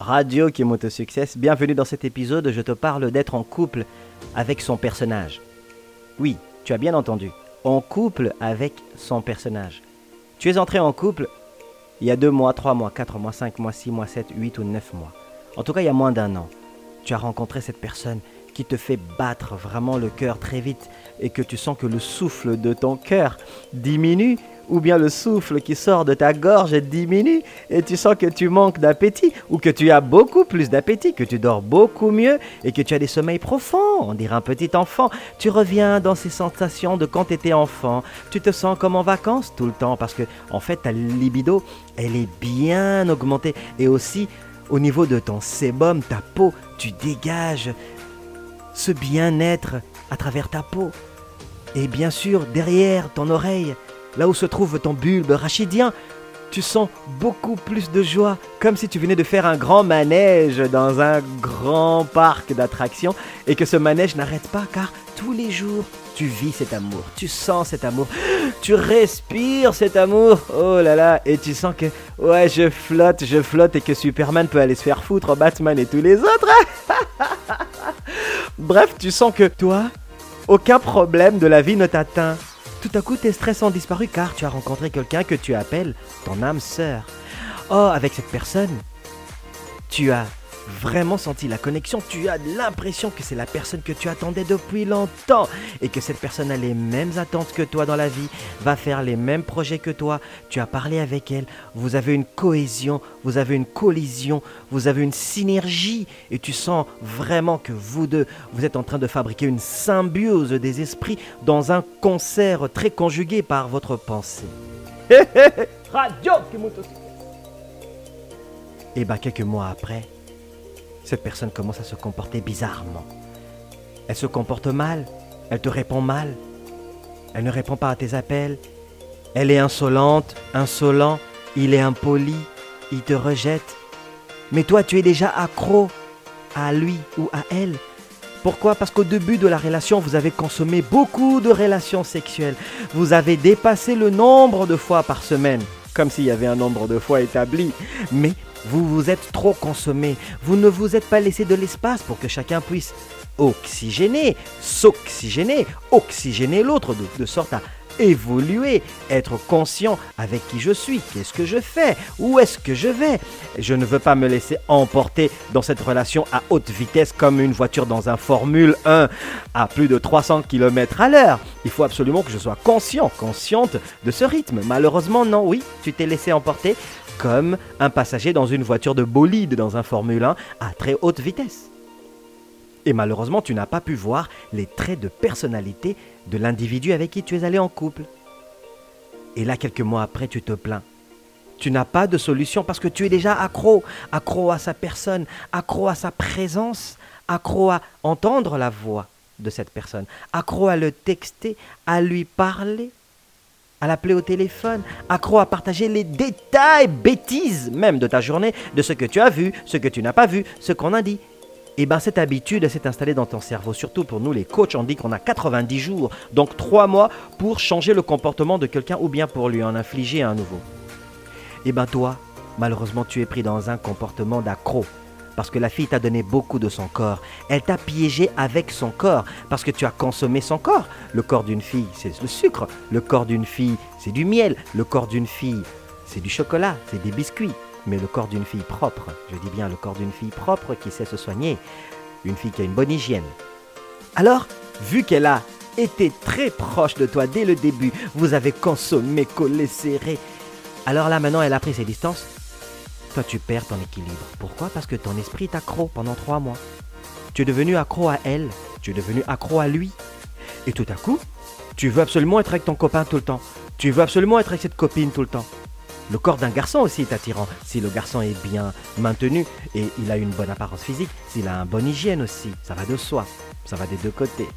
Radio Kimoto Success, bienvenue dans cet épisode, je te parle d'être en couple avec son personnage. Oui, tu as bien entendu, en couple avec son personnage. Tu es entré en couple il y a deux mois, trois mois, quatre mois, cinq mois, six mois, sept, huit ou neuf mois. En tout cas, il y a moins d'un an. Tu as rencontré cette personne qui te fait battre vraiment le cœur très vite et que tu sens que le souffle de ton cœur diminue ou bien le souffle qui sort de ta gorge diminue et tu sens que tu manques d'appétit ou que tu as beaucoup plus d'appétit, que tu dors beaucoup mieux et que tu as des sommeils profonds, on dirait un petit enfant. Tu reviens dans ces sensations de quand tu étais enfant. Tu te sens comme en vacances tout le temps parce que en fait ta libido, elle est bien augmentée et aussi au niveau de ton sébum, ta peau, tu dégages ce bien-être à travers ta peau. Et bien sûr, derrière ton oreille, là où se trouve ton bulbe rachidien, tu sens beaucoup plus de joie, comme si tu venais de faire un grand manège dans un grand parc d'attractions et que ce manège n'arrête pas car tous les jours, tu vis cet amour, tu sens cet amour, tu respires cet amour, oh là là, et tu sens que, ouais, je flotte, je flotte et que Superman peut aller se faire foutre, Batman et tous les autres. Bref, tu sens que toi, aucun problème de la vie ne t'atteint. Tout à coup, tes stress ont disparu car tu as rencontré quelqu'un que tu appelles ton âme sœur. Oh, avec cette personne, tu as vraiment senti la connexion, tu as l'impression que c'est la personne que tu attendais depuis longtemps et que cette personne a les mêmes attentes que toi dans la vie, va faire les mêmes projets que toi, tu as parlé avec elle, vous avez une cohésion, vous avez une collision, vous avez une synergie et tu sens vraiment que vous deux, vous êtes en train de fabriquer une symbiose des esprits dans un concert très conjugué par votre pensée. Radio Et bah quelques mois après, cette personne commence à se comporter bizarrement. Elle se comporte mal, elle te répond mal, elle ne répond pas à tes appels, elle est insolente, insolent, il est impoli, il te rejette. Mais toi, tu es déjà accro à lui ou à elle. Pourquoi? Parce qu'au début de la relation, vous avez consommé beaucoup de relations sexuelles. Vous avez dépassé le nombre de fois par semaine, comme s'il y avait un nombre de fois établi. Mais vous vous êtes trop consommé. Vous ne vous êtes pas laissé de l'espace pour que chacun puisse oxygéner, s'oxygéner, oxygéner l'autre de, sorte à évoluer, être conscient avec qui je suis, qu'est-ce que je fais, où est-ce que je vais. Je ne veux pas me laisser emporter dans cette relation à haute vitesse comme une voiture dans un Formule 1 à plus de 300 km à l'heure. Il faut absolument que je sois conscient, consciente de ce rythme. Malheureusement, non, oui, tu t'es laissé emporter comme un passager dans une voiture de bolide dans un Formule 1 à très haute vitesse. Et malheureusement, tu n'as pas pu voir les traits de personnalité de l'individu avec qui tu es allé en couple. Et là, quelques mois après, tu te plains. Tu n'as pas de solution parce que tu es déjà accro, accro à sa personne, accro à sa présence, accro à entendre la voix de cette personne, accro à le texter, à lui parler à l'appeler au téléphone, accro à partager les détails, bêtises même de ta journée, de ce que tu as vu, ce que tu n'as pas vu, ce qu'on a dit. Et eh bien cette habitude s'est installée dans ton cerveau, surtout pour nous les coachs, on dit qu'on a 90 jours, donc 3 mois pour changer le comportement de quelqu'un ou bien pour lui en infliger un nouveau. Et eh bien toi, malheureusement tu es pris dans un comportement d'accro, parce que la fille t'a donné beaucoup de son corps. Elle t'a piégé avec son corps parce que tu as consommé son corps. Le corps d'une fille, c'est le sucre. Le corps d'une fille, c'est du miel. Le corps d'une fille, c'est du chocolat, c'est des biscuits. Mais le corps d'une fille propre, je dis bien le corps d'une fille propre qui sait se soigner, une fille qui a une bonne hygiène. Alors, vu qu'elle a été très proche de toi dès le début, vous avez consommé, collé, serré. Alors là, maintenant, elle a pris ses distances toi tu perds ton équilibre. Pourquoi? Parce que ton esprit est accro pendant trois mois. Tu es devenu accro à elle, tu es devenu accro à lui. Et tout à coup, tu veux absolument être avec ton copain tout le temps. Tu veux absolument être avec cette copine tout le temps. Le corps d'un garçon aussi est attirant. Si le garçon est bien maintenu et il a une bonne apparence physique, s'il a une bonne hygiène aussi, ça va de soi. Ça va des deux côtés.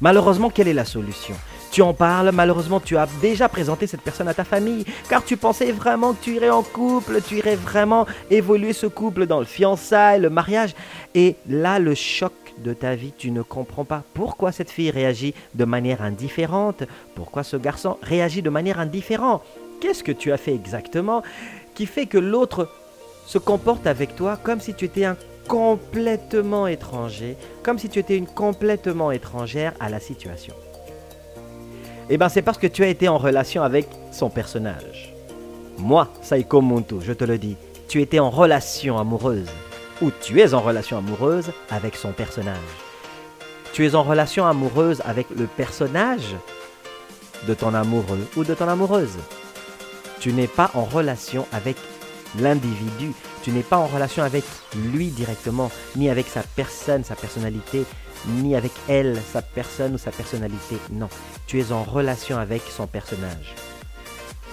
Malheureusement, quelle est la solution? Tu en parles, malheureusement tu as déjà présenté cette personne à ta famille, car tu pensais vraiment que tu irais en couple, tu irais vraiment évoluer ce couple dans le fiançailles, le mariage. Et là, le choc de ta vie, tu ne comprends pas pourquoi cette fille réagit de manière indifférente, pourquoi ce garçon réagit de manière indifférente. Qu'est-ce que tu as fait exactement qui fait que l'autre se comporte avec toi comme si tu étais un complètement étranger, comme si tu étais une complètement étrangère à la situation? Eh bien, c'est parce que tu as été en relation avec son personnage. Moi, Saiko Muntu, je te le dis, tu étais en relation amoureuse, ou tu es en relation amoureuse avec son personnage. Tu es en relation amoureuse avec le personnage de ton amoureux ou de ton amoureuse. Tu n'es pas en relation avec l'individu. Tu n'es pas en relation avec lui directement, ni avec sa personne, sa personnalité, ni avec elle, sa personne ou sa personnalité. Non, tu es en relation avec son personnage.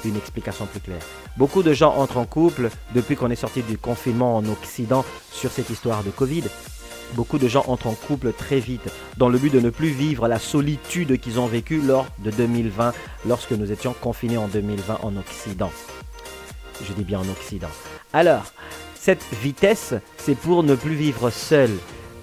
Une explication plus claire. Beaucoup de gens entrent en couple depuis qu'on est sorti du confinement en Occident sur cette histoire de Covid. Beaucoup de gens entrent en couple très vite dans le but de ne plus vivre la solitude qu'ils ont vécue lors de 2020, lorsque nous étions confinés en 2020 en Occident. Je dis bien en Occident. Alors, cette vitesse, c'est pour ne plus vivre seul.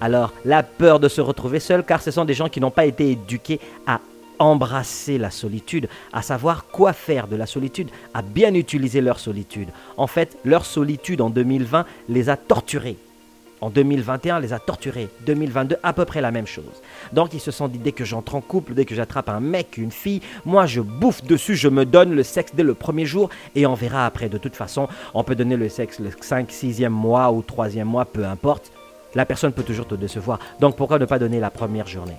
Alors, la peur de se retrouver seul, car ce sont des gens qui n'ont pas été éduqués à embrasser la solitude, à savoir quoi faire de la solitude, à bien utiliser leur solitude. En fait, leur solitude en 2020 les a torturés. En 2021, les a torturés. 2022, à peu près la même chose. Donc ils se sont dit, dès que j'entre en couple, dès que j'attrape un mec, une fille, moi je bouffe dessus, je me donne le sexe dès le premier jour et on verra après. De toute façon, on peut donner le sexe le 5, 6e mois ou 3e mois, peu importe. La personne peut toujours te décevoir. Donc pourquoi ne pas donner la première journée?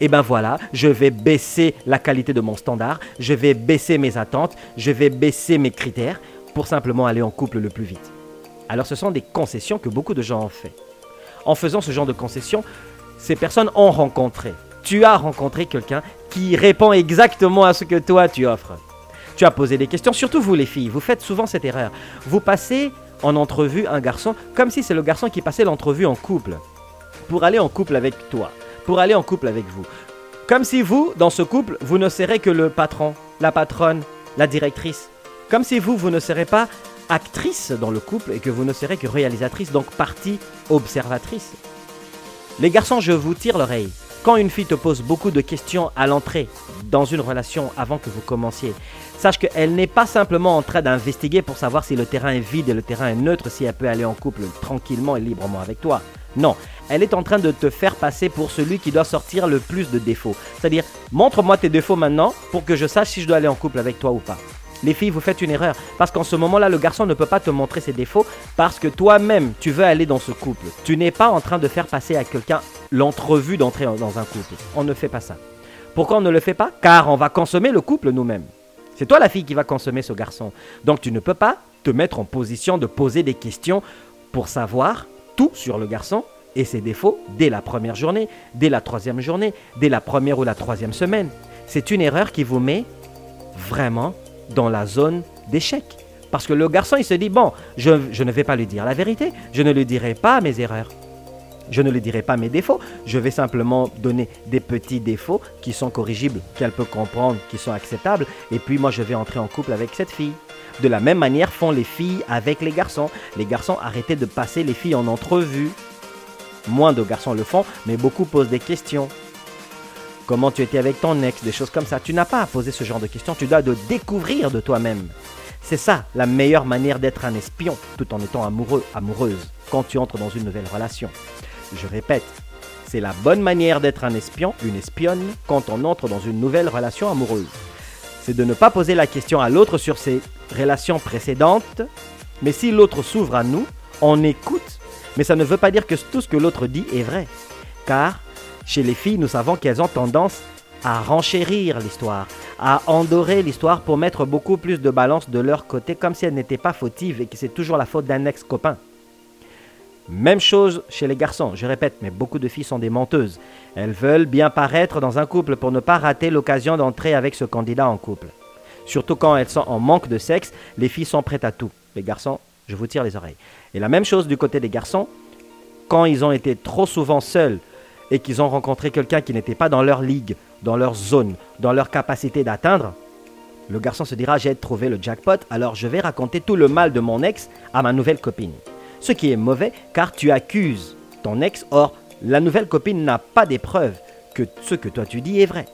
Et ben voilà, je vais baisser la qualité de mon standard, je vais baisser mes attentes, je vais baisser mes critères pour simplement aller en couple le plus vite. Alors ce sont des concessions que beaucoup de gens ont fait. En faisant ce genre de concessions, ces personnes ont rencontré. Tu as rencontré quelqu'un qui répond exactement à ce que toi tu offres. Tu as posé des questions, surtout vous les filles, vous faites souvent cette erreur. Vous passez en entrevue un garçon comme si c'est le garçon qui passait l'entrevue en couple. Pour aller en couple avec toi, pour aller en couple avec vous. Comme si vous, dans ce couple, vous ne serez que le patron, la patronne, la directrice. Comme si vous, vous ne serez pas actrice dans le couple et que vous ne serez que réalisatrice, donc partie observatrice. Les garçons, je vous tire l'oreille. Quand une fille te pose beaucoup de questions à l'entrée dans une relation avant que vous commenciez, sache qu'elle n'est pas simplement en train d'investiguer pour savoir si le terrain est vide et le terrain est neutre, si elle peut aller en couple tranquillement et librement avec toi. Non, elle est en train de te faire passer pour celui qui doit sortir le plus de défauts. C'est-à-dire, montre-moi tes défauts maintenant pour que je sache si je dois aller en couple avec toi ou pas. Les filles, vous faites une erreur. Parce qu'en ce moment-là, le garçon ne peut pas te montrer ses défauts parce que toi-même, tu veux aller dans ce couple. Tu n'es pas en train de faire passer à quelqu'un l'entrevue d'entrer dans un couple. On ne fait pas ça. Pourquoi on ne le fait pas? Car on va consommer le couple nous-mêmes. C'est toi la fille qui va consommer ce garçon. Donc tu ne peux pas te mettre en position de poser des questions pour savoir tout sur le garçon et ses défauts dès la première journée, dès la troisième journée, dès la première ou la troisième semaine. C'est une erreur qui vous met vraiment dans la zone d'échec. Parce que le garçon, il se dit, bon, je, ne vais pas lui dire la vérité, je ne lui dirai pas mes erreurs. Je ne lui dirai pas mes défauts, je vais simplement donner des petits défauts qui sont corrigibles, qu'elle peut comprendre, qui sont acceptables, et puis moi je vais entrer en couple avec cette fille. De la même manière font les filles avec les garçons. Les garçons arrêtez de passer les filles en entrevue. Moins de garçons le font, mais beaucoup posent des questions comment tu étais avec ton ex, des choses comme ça. Tu n'as pas à poser ce genre de questions, tu dois de découvrir de toi-même. C'est ça la meilleure manière d'être un espion tout en étant amoureux, amoureuse, quand tu entres dans une nouvelle relation. Je répète, c'est la bonne manière d'être un espion, une espionne, quand on entre dans une nouvelle relation amoureuse. C'est de ne pas poser la question à l'autre sur ses relations précédentes, mais si l'autre s'ouvre à nous, on écoute, mais ça ne veut pas dire que tout ce que l'autre dit est vrai. Car chez les filles, nous savons qu'elles ont tendance à renchérir l'histoire, à endorer l'histoire pour mettre beaucoup plus de balance de leur côté, comme si elles n'étaient pas fautives et que c'est toujours la faute d'un ex-copain. Même chose chez les garçons, je répète, mais beaucoup de filles sont des menteuses. Elles veulent bien paraître dans un couple pour ne pas rater l'occasion d'entrer avec ce candidat en couple. Surtout quand elles sont en manque de sexe, les filles sont prêtes à tout. Les garçons, je vous tire les oreilles. Et la même chose du côté des garçons, quand ils ont été trop souvent seuls et qu'ils ont rencontré quelqu'un qui n'était pas dans leur ligue, dans leur zone, dans leur capacité d'atteindre, le garçon se dira j'ai trouvé le jackpot, alors je vais raconter tout le mal de mon ex à ma nouvelle copine. Ce qui est mauvais car tu accuses ton ex, or la nouvelle copine n'a pas des preuves que ce que toi tu dis est vrai.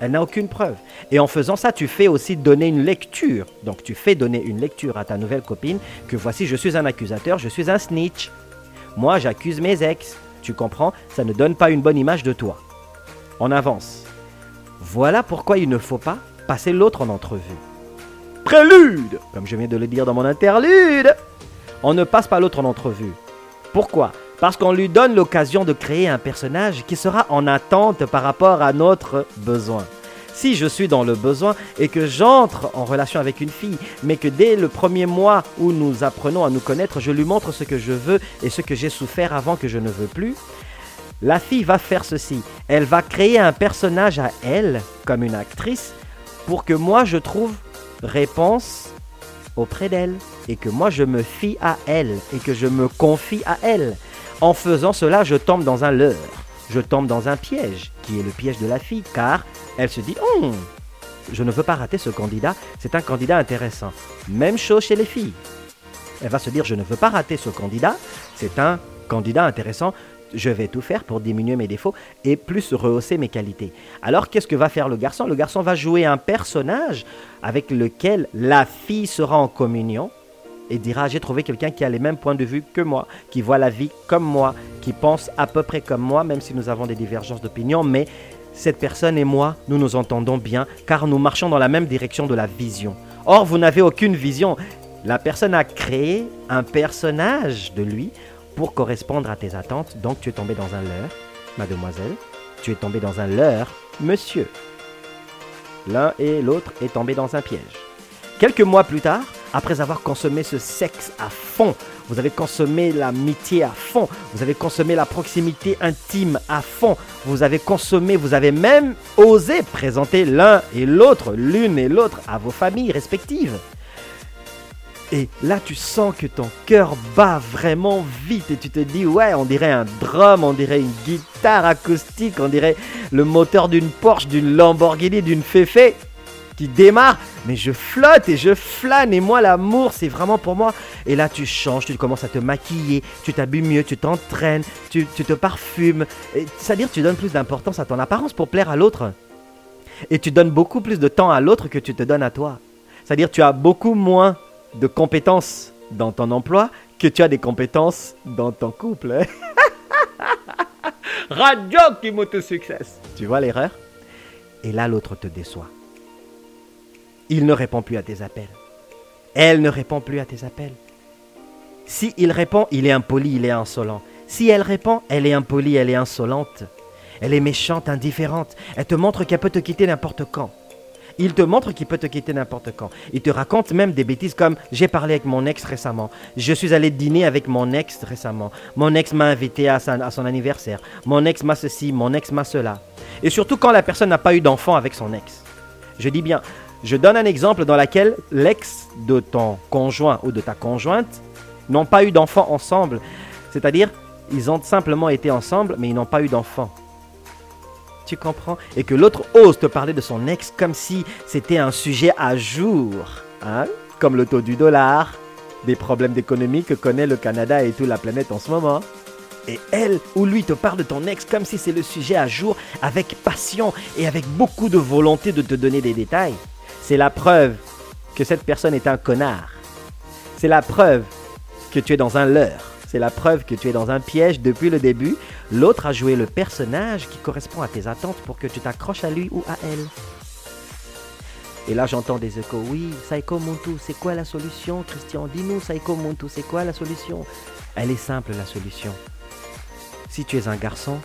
Elle n'a aucune preuve. Et en faisant ça, tu fais aussi donner une lecture. Donc tu fais donner une lecture à ta nouvelle copine que voici, je suis un accusateur, je suis un snitch. Moi, j'accuse mes ex. Tu comprends Ça ne donne pas une bonne image de toi. On avance. Voilà pourquoi il ne faut pas passer l'autre en entrevue. Prélude Comme je viens de le dire dans mon interlude. On ne passe pas l'autre en entrevue. Pourquoi? Parce qu'on lui donne l'occasion de créer un personnage qui sera en attente par rapport à notre besoin. Si je suis dans le besoin et que j'entre en relation avec une fille, mais que dès le premier mois où nous apprenons à nous connaître, je lui montre ce que je veux et ce que j'ai souffert avant que je ne veux plus, la fille va faire ceci. Elle va créer un personnage à elle, comme une actrice, pour que moi je trouve réponse auprès d'elle et que moi je me fie à elle et que je me confie à elle. En faisant cela, je tombe dans un leurre je tombe dans un piège, qui est le piège de la fille, car elle se dit, oh, je ne veux pas rater ce candidat, c'est un candidat intéressant. Même chose chez les filles. Elle va se dire, je ne veux pas rater ce candidat, c'est un candidat intéressant, je vais tout faire pour diminuer mes défauts et plus rehausser mes qualités. Alors qu'est-ce que va faire le garçon? Le garçon va jouer un personnage avec lequel la fille sera en communion et dira j'ai trouvé quelqu'un qui a les mêmes points de vue que moi, qui voit la vie comme moi, qui pense à peu près comme moi, même si nous avons des divergences d'opinion, mais cette personne et moi, nous nous entendons bien car nous marchons dans la même direction de la vision. Or, vous n'avez aucune vision. La personne a créé un personnage de lui pour correspondre à tes attentes, donc tu es tombé dans un leurre, mademoiselle, tu es tombé dans un leurre, monsieur. L'un et l'autre est tombé dans un piège. Quelques mois plus tard, après avoir consommé ce sexe à fond, vous avez consommé l'amitié à fond, vous avez consommé la proximité intime à fond, vous avez consommé, vous avez même osé présenter l'un et l'autre, l'une et l'autre à vos familles respectives. Et là, tu sens que ton cœur bat vraiment vite et tu te dis, ouais, on dirait un drum, on dirait une guitare acoustique, on dirait le moteur d'une Porsche, d'une Lamborghini, d'une Féfé qui démarre, mais je flotte et je flâne et moi l'amour c'est vraiment pour moi. Et là tu changes, tu commences à te maquiller, tu t'habilles mieux, tu t'entraînes, tu, te parfumes. C'est-à-dire tu donnes plus d'importance à ton apparence pour plaire à l'autre. Et tu donnes beaucoup plus de temps à l'autre que tu te donnes à toi. C'est-à-dire tu as beaucoup moins de compétences dans ton emploi que tu as des compétences dans ton couple. Radio qui succès. Tu vois l'erreur? Et là l'autre te déçoit. Il ne répond plus à tes appels. Elle ne répond plus à tes appels. Si il répond, il est impoli, il est insolent. Si elle répond, elle est impolie, elle est insolente. Elle est méchante, indifférente. Elle te montre qu'elle peut te quitter n'importe quand. Il te montre qu'il peut te quitter n'importe quand. Il te raconte même des bêtises comme j'ai parlé avec mon ex récemment. Je suis allé dîner avec mon ex récemment. Mon ex m'a invité à, à son anniversaire. Mon ex m'a ceci, mon ex m'a cela. Et surtout quand la personne n'a pas eu d'enfant avec son ex. Je dis bien, je donne un exemple dans lequel l'ex de ton conjoint ou de ta conjointe n'ont pas eu d'enfant ensemble. C'est-à-dire, ils ont simplement été ensemble, mais ils n'ont pas eu d'enfant. Tu comprends? Et que l'autre ose te parler de son ex comme si c'était un sujet à jour. Hein? Comme le taux du dollar, des problèmes d'économie que connaît le Canada et toute la planète en ce moment. Et elle ou lui te parle de ton ex comme si c'est le sujet à jour, avec passion et avec beaucoup de volonté de te donner des détails. C'est la preuve que cette personne est un connard. C'est la preuve que tu es dans un leurre. C'est la preuve que tu es dans un piège depuis le début. L'autre a joué le personnage qui correspond à tes attentes pour que tu t'accroches à lui ou à elle. Et là, j'entends des échos. Oui, Saiko Muntu, c'est quoi la solution? Christian, dis-nous, Saiko Muntu, c'est quoi la solution? Elle est simple, la solution. Si tu es un garçon,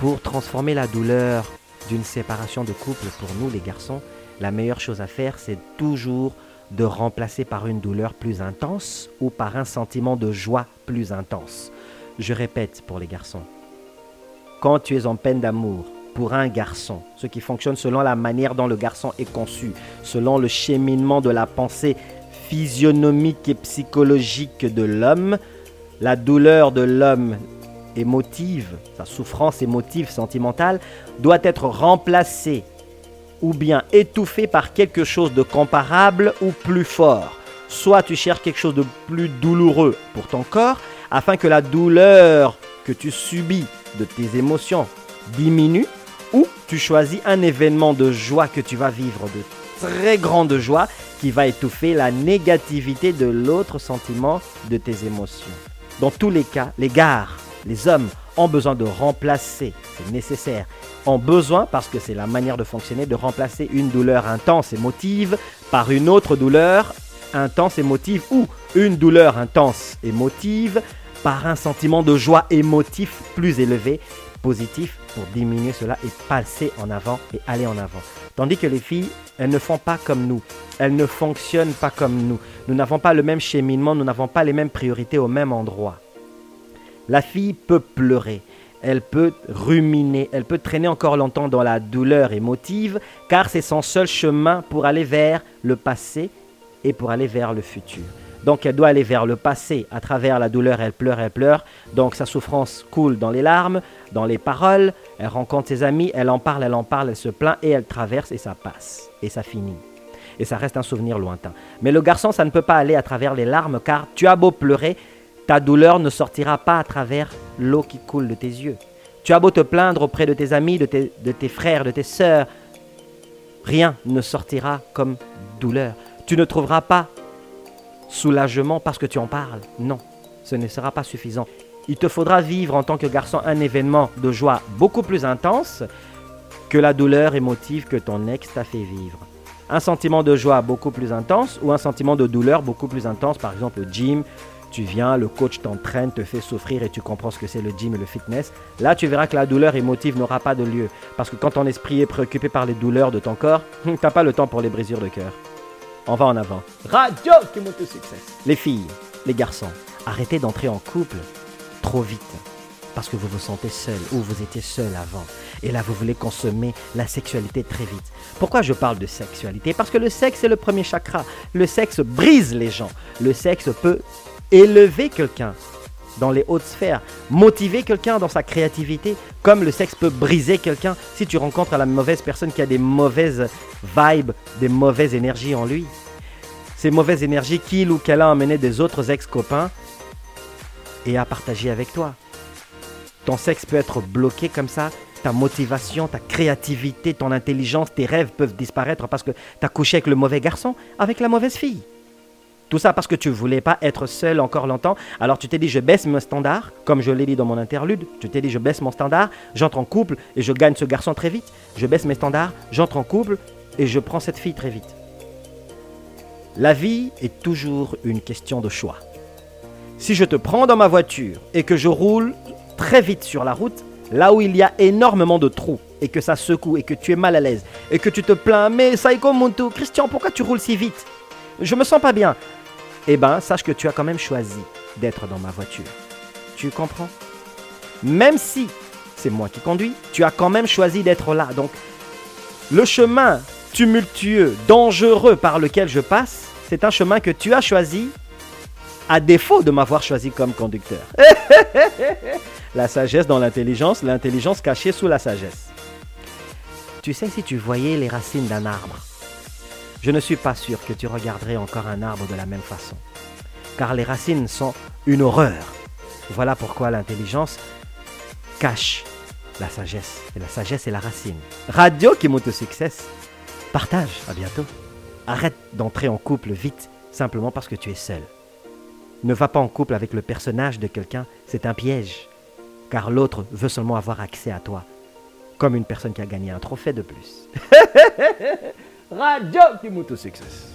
pour transformer la douleur d'une séparation de couple pour nous, les garçons, la meilleure chose à faire, c'est toujours de remplacer par une douleur plus intense ou par un sentiment de joie plus intense. Je répète pour les garçons. Quand tu es en peine d'amour pour un garçon, ce qui fonctionne selon la manière dont le garçon est conçu, selon le cheminement de la pensée physionomique et psychologique de l'homme, la douleur de l'homme émotive, sa souffrance émotive, sentimentale, doit être remplacée ou bien étouffé par quelque chose de comparable ou plus fort. Soit tu cherches quelque chose de plus douloureux pour ton corps, afin que la douleur que tu subis de tes émotions diminue, ou tu choisis un événement de joie que tu vas vivre, de très grande joie, qui va étouffer la négativité de l'autre sentiment de tes émotions. Dans tous les cas, les gares, les hommes ont besoin de remplacer, c'est nécessaire, ont besoin, parce que c'est la manière de fonctionner, de remplacer une douleur intense, émotive, par une autre douleur intense, émotive, ou une douleur intense, émotive, par un sentiment de joie émotif plus élevé, positif, pour diminuer cela et passer en avant et aller en avant. Tandis que les filles, elles ne font pas comme nous. Elles ne fonctionnent pas comme nous. Nous n'avons pas le même cheminement, nous n'avons pas les mêmes priorités au même endroit. La fille peut pleurer, elle peut ruminer, elle peut traîner encore longtemps dans la douleur émotive, car c'est son seul chemin pour aller vers le passé et pour aller vers le futur. Donc elle doit aller vers le passé à travers la douleur, elle pleure, elle pleure. Donc sa souffrance coule dans les larmes, dans les paroles, elle rencontre ses amis, elle en parle, elle en parle, elle se plaint et elle traverse et ça passe et ça finit. Et ça reste un souvenir lointain. Mais le garçon, ça ne peut pas aller à travers les larmes car tu as beau pleurer, ta douleur ne sortira pas à travers l'eau qui coule de tes yeux. Tu as beau te plaindre auprès de tes amis, de tes, de tes frères, de tes sœurs, rien ne sortira comme douleur. Tu ne trouveras pas soulagement parce que tu en parles. Non, ce ne sera pas suffisant. Il te faudra vivre en tant que garçon un événement de joie beaucoup plus intense que la douleur émotive que ton ex t'a fait vivre. Un sentiment de joie beaucoup plus intense ou un sentiment de douleur beaucoup plus intense, par exemple le gym, tu viens, le coach t'entraîne, te fait souffrir et tu comprends ce que c'est le gym et le fitness. Là, tu verras que la douleur émotive n'aura pas de lieu. Parce que quand ton esprit est préoccupé par les douleurs de ton corps, tu n'as pas le temps pour les brisures de cœur. On va en avant. Radio qui monte au succès. Les filles, les garçons, arrêtez d'entrer en couple trop vite. Parce que vous vous sentez seul ou vous étiez seul avant. Et là, vous voulez consommer la sexualité très vite. Pourquoi je parle de sexualité? Parce que le sexe est le premier chakra. Le sexe brise les gens. Le sexe peut élever quelqu'un dans les hautes sphères, motiver quelqu'un dans sa créativité, comme le sexe peut briser quelqu'un si tu rencontres la mauvaise personne qui a des mauvaises vibes, des mauvaises énergies en lui. Ces mauvaises énergies qu'il ou qu'elle a emmené des autres ex-copains et a partagé avec toi. Ton sexe peut être bloqué comme ça, ta motivation, ta créativité, ton intelligence, tes rêves peuvent disparaître parce que tu as couché avec le mauvais garçon, avec la mauvaise fille. Tout ça parce que tu ne voulais pas être seul encore longtemps. Alors tu t'es dit, je baisse mon standard, comme je l'ai dit dans mon interlude. Tu t'es dit, je baisse mon standard, j'entre en couple et je gagne ce garçon très vite. Je baisse mes standards, j'entre en couple et je prends cette fille très vite. La vie est toujours une question de choix. Si je te prends dans ma voiture et que je roule très vite sur la route, là où il y a énormément de trous et que ça secoue et que tu es mal à l'aise et que tu te plains, mais Saiko Muntu, Christian, pourquoi tu roules si vite? Je me sens pas bien eh ben, sache que tu as quand même choisi d'être dans ma voiture. Tu comprends? Même si c'est moi qui conduis, tu as quand même choisi d'être là. Donc, le chemin tumultueux, dangereux par lequel je passe, c'est un chemin que tu as choisi à défaut de m'avoir choisi comme conducteur. la sagesse dans l'intelligence, l'intelligence cachée sous la sagesse. Tu sais, si tu voyais les racines d'un arbre, je ne suis pas sûr que tu regarderais encore un arbre de la même façon. Car les racines sont une horreur. Voilà pourquoi l'intelligence cache la sagesse. Et la sagesse est la racine. Radio qui monte au succès. Partage. À bientôt. Arrête d'entrer en couple vite simplement parce que tu es seul. Ne va pas en couple avec le personnage de quelqu'un, c'est un piège. Car l'autre veut seulement avoir accès à toi. Comme une personne qui a gagné un trophée de plus. Radio Kimoto Success.